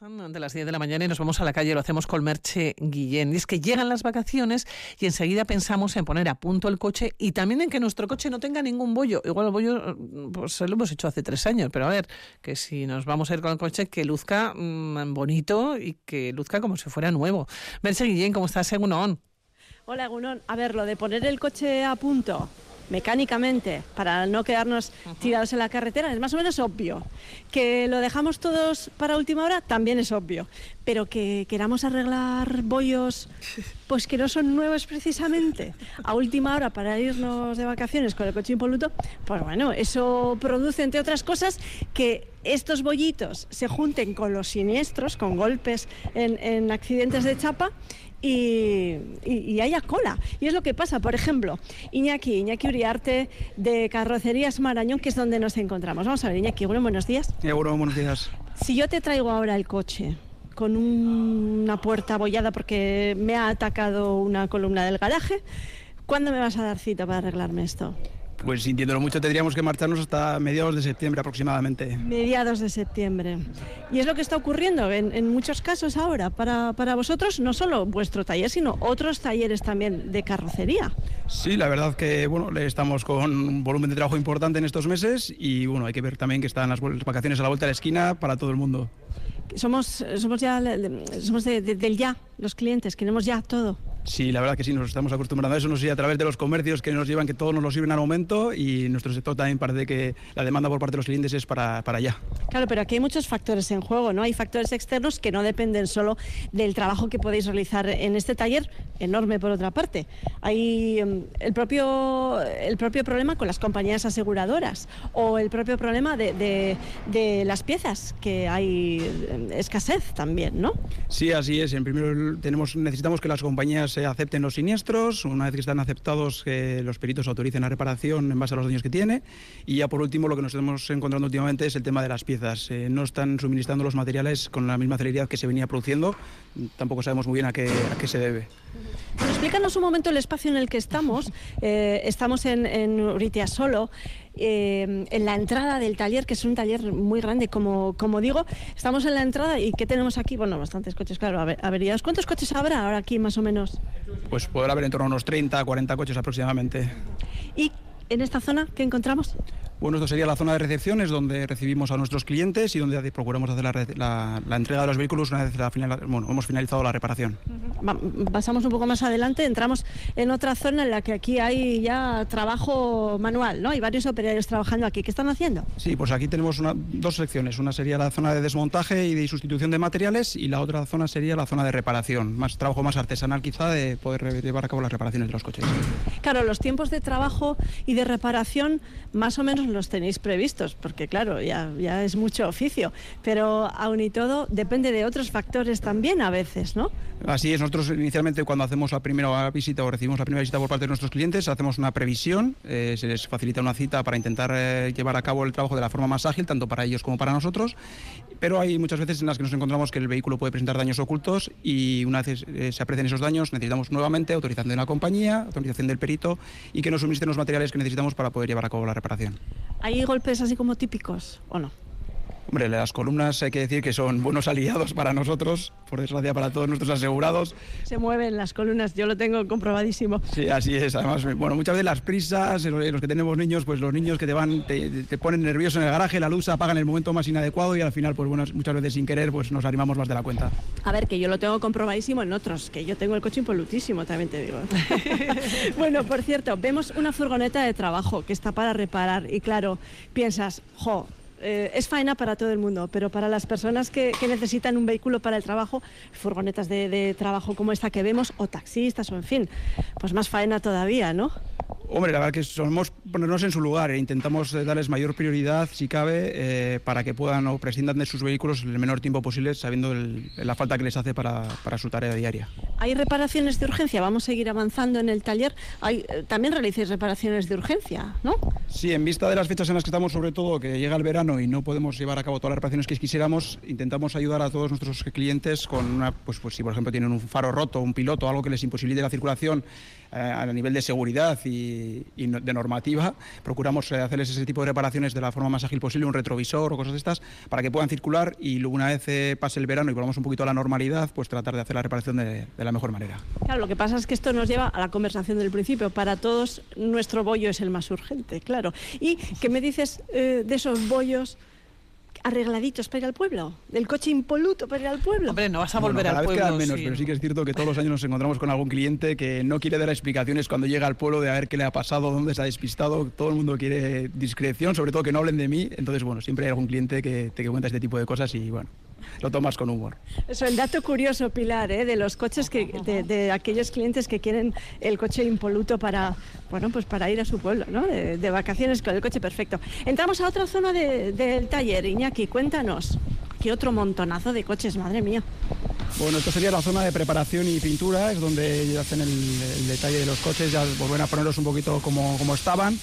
De las 10 de la mañana y nos vamos a la calle, lo hacemos con Merche Guillén. Y es que llegan las vacaciones y enseguida pensamos en poner a punto el coche y también en que nuestro coche no tenga ningún bollo. Igual el bollo pues lo hemos hecho hace tres años, pero a ver, que si nos vamos a ir con el coche, que luzca mmm, bonito y que luzca como si fuera nuevo. Merche Guillén, ¿cómo estás, Egunon? Hola, Egunon. A ver, lo de poner el coche a punto mecánicamente para no quedarnos tirados en la carretera es más o menos obvio. Que lo dejamos todos para última hora también es obvio. Pero que queramos arreglar bollos pues que no son nuevos precisamente a última hora para irnos de vacaciones con el coche impoluto, pues bueno, eso produce entre otras cosas que estos bollitos se junten con los siniestros, con golpes en, en accidentes de chapa y, y, y, haya cola. Y es lo que pasa, por ejemplo, Iñaki, Iñaki Uriarte de Carrocerías Marañón, que es donde nos encontramos. Vamos a ver, Iñaki, bueno, buenos días. Bueno, buenos días. Si yo te traigo ahora el coche con un, una puerta abollada porque me ha atacado una columna del garaje, ¿cuándo me vas a dar cita para arreglarme esto? Pues sintiéndolo mucho tendríamos que marcharnos hasta mediados de septiembre aproximadamente. Mediados de septiembre. Y es lo que está ocurriendo en, en muchos casos ahora para, para, vosotros, no solo vuestro taller, sino otros talleres también de carrocería. Sí, la verdad que bueno, estamos con un volumen de trabajo importante en estos meses y bueno, hay que ver también que están las vacaciones a la vuelta de la esquina para todo el mundo. Somos, somos ya somos de, de, del ya, los clientes, queremos ya todo. Sí, la verdad que sí, nos estamos acostumbrando a eso, no sé, a través de los comercios que nos llevan, que todos nos lo sirven al momento y nuestro sector también parece que la demanda por parte de los clientes es para, para allá. Claro, pero aquí hay muchos factores en juego, ¿no? Hay factores externos que no dependen solo del trabajo que podéis realizar en este taller, enorme por otra parte. Hay um, el, propio, el propio problema con las compañías aseguradoras o el propio problema de, de, de las piezas, que hay escasez también, ¿no? Sí, así es. En primer tenemos, necesitamos que las compañías se acepten los siniestros, una vez que están aceptados que los peritos autoricen la reparación en base a los daños que tiene y ya por último lo que nos estamos encontrando últimamente es el tema de las piezas. Eh, no están suministrando los materiales con la misma celeridad que se venía produciendo, tampoco sabemos muy bien a qué, a qué se debe. Explícanos un momento el espacio en el que estamos. Eh, estamos en, en Uritia Solo. Eh, en la entrada del taller, que es un taller muy grande, como, como digo. Estamos en la entrada y ¿qué tenemos aquí? Bueno, bastantes coches, claro, averiados. ¿Cuántos coches habrá ahora aquí, más o menos? Pues podrá haber en torno a unos 30, 40 coches aproximadamente. ¿Y en esta zona qué encontramos? Bueno, esto sería la zona de recepciones donde recibimos a nuestros clientes y donde procuramos hacer la, la, la entrega de los vehículos una vez la final, bueno, hemos finalizado la reparación. Pasamos un poco más adelante, entramos en otra zona en la que aquí hay ya trabajo manual, ¿no? Hay varios operarios trabajando aquí. ¿Qué están haciendo? Sí, pues aquí tenemos una, dos secciones. Una sería la zona de desmontaje y de sustitución de materiales y la otra zona sería la zona de reparación. Más trabajo más artesanal quizá de poder llevar a cabo las reparaciones de los coches. Claro, los tiempos de trabajo y de reparación más o menos los tenéis previstos, porque claro, ya, ya es mucho oficio, pero aún y todo depende de otros factores también a veces, ¿no? Así es, nosotros inicialmente cuando hacemos la primera visita o recibimos la primera visita por parte de nuestros clientes, hacemos una previsión, eh, se les facilita una cita para intentar eh, llevar a cabo el trabajo de la forma más ágil, tanto para ellos como para nosotros, pero hay muchas veces en las que nos encontramos que el vehículo puede presentar daños ocultos y una vez eh, se aprecian esos daños necesitamos nuevamente autorización de la compañía, autorización del perito y que nos suministren los materiales que necesitamos para poder llevar a cabo la reparación. ¿Hay golpes así como típicos o no? Hombre, las columnas hay que decir que son buenos aliados para nosotros, por desgracia para todos nuestros asegurados. Se mueven las columnas, yo lo tengo comprobadísimo. Sí, así es. Además, bueno, muchas veces las prisas, los que tenemos niños, pues los niños que te van, te, te ponen nervioso en el garaje, la luz se apaga en el momento más inadecuado y al final, pues bueno, muchas veces sin querer, pues nos animamos más de la cuenta. A ver, que yo lo tengo comprobadísimo en otros, que yo tengo el coche impolutísimo, también te digo. bueno, por cierto, vemos una furgoneta de trabajo que está para reparar y claro, piensas, jo, eh, es faena para todo el mundo, pero para las personas que, necesitan un vehículo para el trabajo, furgonetas de, de, trabajo como esta que vemos, o taxistas, o en fin, pues más faena todavía, ¿no? Hombre, la verdad que somos ponernos en su lugar e intentamos darles mayor prioridad, si cabe, eh, para que puedan o prescindan de sus vehículos el menor tiempo posible, sabiendo el, la falta que les hace para, para, su tarea diaria. ¿Hay reparaciones de urgencia? Vamos a seguir avanzando en el taller. Hay, eh, también realicéis reparaciones de urgencia, ¿no? Sí, en vista de las fechas en las que estamos, sobre todo, que llega el verano y no podemos llevar a cabo todas las reparaciones que quisiéramos, intentamos ayudar a todos nuestros clientes con una, pues, pues si por ejemplo tienen un faro roto, un piloto, algo que les imposibilite la circulación eh, a nivel de seguridad y y, de normativa. Procuramos eh, hacerles ese tipo de reparaciones de la forma más ágil posible, un retrovisor o cosas de estas, para que puedan circular y luego una vez eh, pase el verano y volvamos un poquito a la normalidad, pues tratar de hacer la reparación de, la mejor manera. Claro, lo que pasa es que esto nos lleva a la conversación del principio. Para todos nuestro bollo es el más urgente, claro. ¿Y qué me dices de esos bollos? Arregladitos para ir al pueblo, del coche impoluto para ir al pueblo. Hombre, no vas a volver al pueblo. menos, pero sí que es cierto que todos los años nos encontramos con algún cliente que no quiere dar explicaciones cuando llega al pueblo de a ver qué le ha pasado, dónde se ha despistado. Todo el mundo quiere discreción, sobre todo que no hablen de mí. Entonces, bueno, siempre hay algún cliente que te cuenta este tipo de cosas y bueno, lo tomas con humor. Eso, el dato curioso, Pilar, ¿eh? de los coches, que, de, aquellos clientes que quieren el coche impoluto para, bueno, pues para ir a su pueblo, ¿no? de, vacaciones con el coche perfecto. Entramos a otra zona del taller, Iñaki, cuéntanos. ¿Qué otro montonazo de coches, madre mía? Bueno, esto sería la zona de preparación y pintura, es donde hacen el, detalle de los coches, ya vuelven a ponerlos un poquito como, como estaban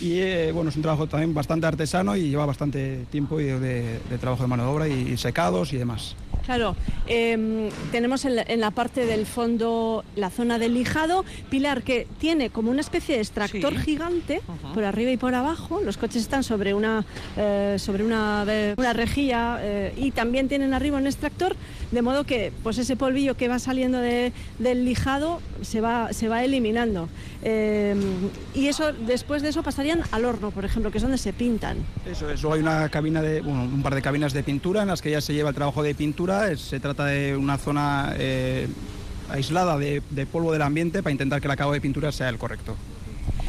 y eh, bueno, es un trabajo también bastante artesano y lleva bastante tiempo de, trabajo de mano de obra y secados y demás. Claro, em, tenemos en la, parte del fondo la zona del lijado, Pilar, que tiene como una especie de extractor gigante por arriba y por abajo. Los coches están sobre una, eh, sobre una, una rejilla eh, y también tienen arriba un extractor, de modo que pues ese polvillo que va saliendo del lijado se va, se va eliminando. Em, y eso después de eso pasarían al horno, por ejemplo, que es donde se pintan. Eso es, hay una cabina de, un par de cabinas de pintura en las que ya se lleva el trabajo de pintura se trata de una zona eh, aislada de, polvo del ambiente para intentar que el acabado de pintura sea el correcto.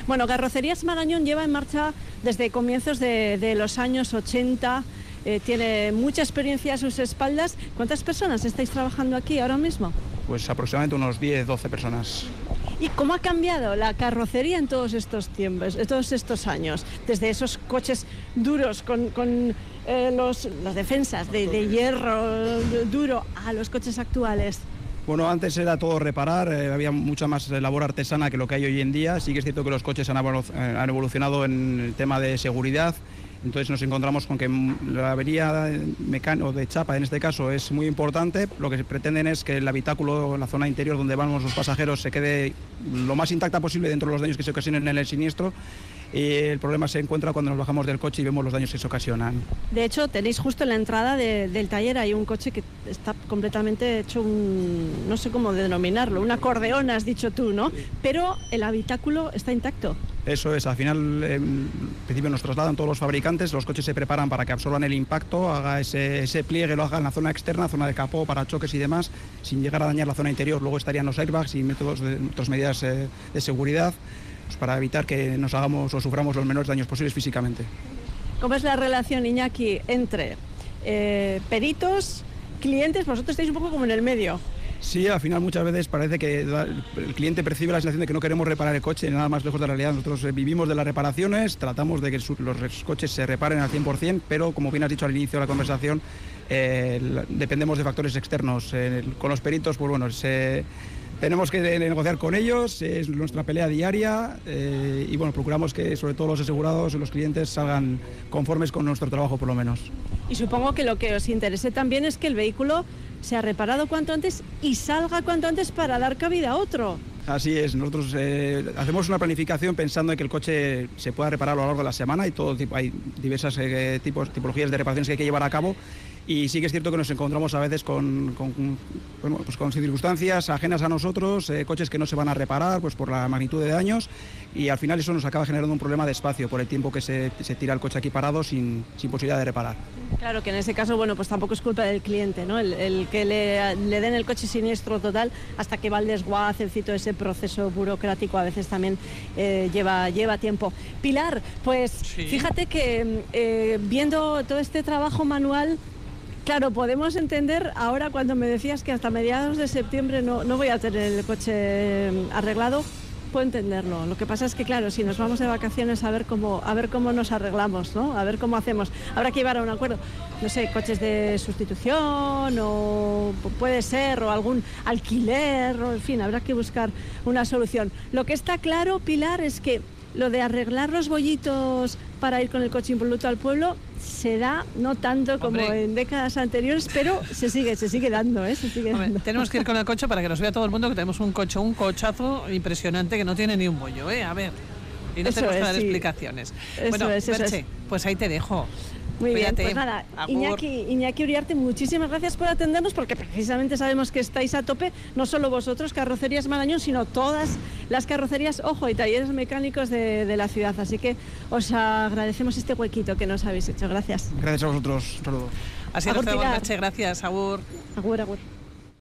Bueno, Carrocerías Marañón lleva en marcha desde comienzos de, los años 80. Eh, tiene mucha experiencia a sus espaldas. ¿Cuántas personas estáis trabajando aquí ahora mismo? Pues aproximadamente unos 10, 12 personas. ¿Y cómo ha cambiado la carrocería en todos estos tiempos, en todos estos años? Desde esos coches duros con eh, los, las defensas de, hierro duro a los coches actuales? Bueno, antes era todo reparar, eh, había mucha más labor artesana que lo que hay hoy en día. Sí que es cierto que los coches han eh, evolucionado en el tema de seguridad. Entonces nos encontramos con que la avería mecánica de chapa en este caso es muy importante. Lo que pretenden es que el habitáculo, la zona interior donde vamos los pasajeros, se quede lo más intacta posible dentro de los daños que se ocasionen en el siniestro y el problema se encuentra cuando nos bajamos del coche y vemos los daños que se ocasionan. De hecho, tenéis justo en la entrada del taller hay un coche que está completamente hecho un, no sé cómo denominarlo, un acordeón, has dicho tú, ¿no? Pero el habitáculo está intacto. Eso es, al final, en principio nos trasladan todos los fabricantes, los coches se preparan para que absorban el impacto, haga ese, pliegue, lo haga en la zona externa, zona de capó, para choques y demás, sin llegar a dañar la zona interior. Luego estarían los airbags y métodos de, otras medidas eh, de seguridad. Pues, para evitar que nos hagamos o suframos los menores daños posibles físicamente. ¿Cómo es la relación, Iñaki, entre eh, peritos, clientes? Vosotros estáis un poco como en el medio. Sí, al final muchas veces parece que el cliente percibe la sensación de que no queremos reparar el coche, nada más lejos de la realidad. Nosotros eh, vivimos de las reparaciones, tratamos de que los coches se reparen al 100%, pero como bien has dicho al inicio de la conversación, eh, dependemos de factores externos. con los peritos, pues bueno, tenemos que negociar con ellos, es nuestra pelea diaria eh, y bueno, procuramos que sobre todo los asegurados y los clientes salgan conformes con nuestro trabajo por lo menos. Y supongo que lo que os interese también es que el vehículo sea reparado cuanto antes y salga cuanto antes para dar cabida a otro. Así es, nosotros eh, hacemos una planificación pensando en que el coche se pueda reparar a lo largo de la semana y todo tipo, hay diversas eh, tipos, tipologías de reparaciones que hay que llevar a cabo y sí que es cierto que nos encontramos a veces con, pues con circunstancias ajenas a nosotros, eh, coches que no se van a reparar pues por la magnitud de daños y al final eso nos acaba generando un problema de espacio por el tiempo que se, tira el coche aquí parado sin, posibilidad de reparar. Claro que en ese caso, bueno, pues tampoco es culpa del cliente, ¿no? El, que le, den el coche siniestro total hasta que va el desguace, el ese proceso burocrático a veces también eh, lleva, lleva tiempo. Pilar, pues fíjate que eh, viendo todo este trabajo manual, Claro, podemos entender ahora cuando me decías que hasta mediados de septiembre no, voy a tener el coche eh, arreglado, puedo entenderlo. Lo que pasa es que, claro, si nos vamos de vacaciones a ver cómo, a ver cómo nos arreglamos, ¿no? A ver cómo hacemos. Habrá que llevar a un acuerdo, no sé, coches de sustitución o puede ser, o algún alquiler, o en fin, habrá que buscar una solución. Lo que está claro, Pilar, es que lo de arreglar los bollitos para ir con el coche impoluto al pueblo se da no tanto como en décadas anteriores, pero se sigue, se sigue dando, ¿eh? tenemos que ir con el coche para que nos vea todo el mundo que tenemos un coche, un cochazo impresionante que no tiene ni un bollo, ¿eh? A ver. Y no Eso tenemos que dar sí. explicaciones. Eso bueno, es, eso Merche, es. pues ahí te dejo. Muy bien, pues nada, Agur. Iñaki, Iñaki Uriarte, muchísimas gracias por atendernos porque precisamente sabemos que estáis a tope, no solo vosotros, Carrocerías Marañón, sino todas las carrocerías, ojo, y talleres mecánicos de, de la ciudad. Así que os agradecemos este huequito que nos habéis hecho. Gracias. Gracias a vosotros. Un saludo. Así. Merche. Gracias, Agur. Agur, agur.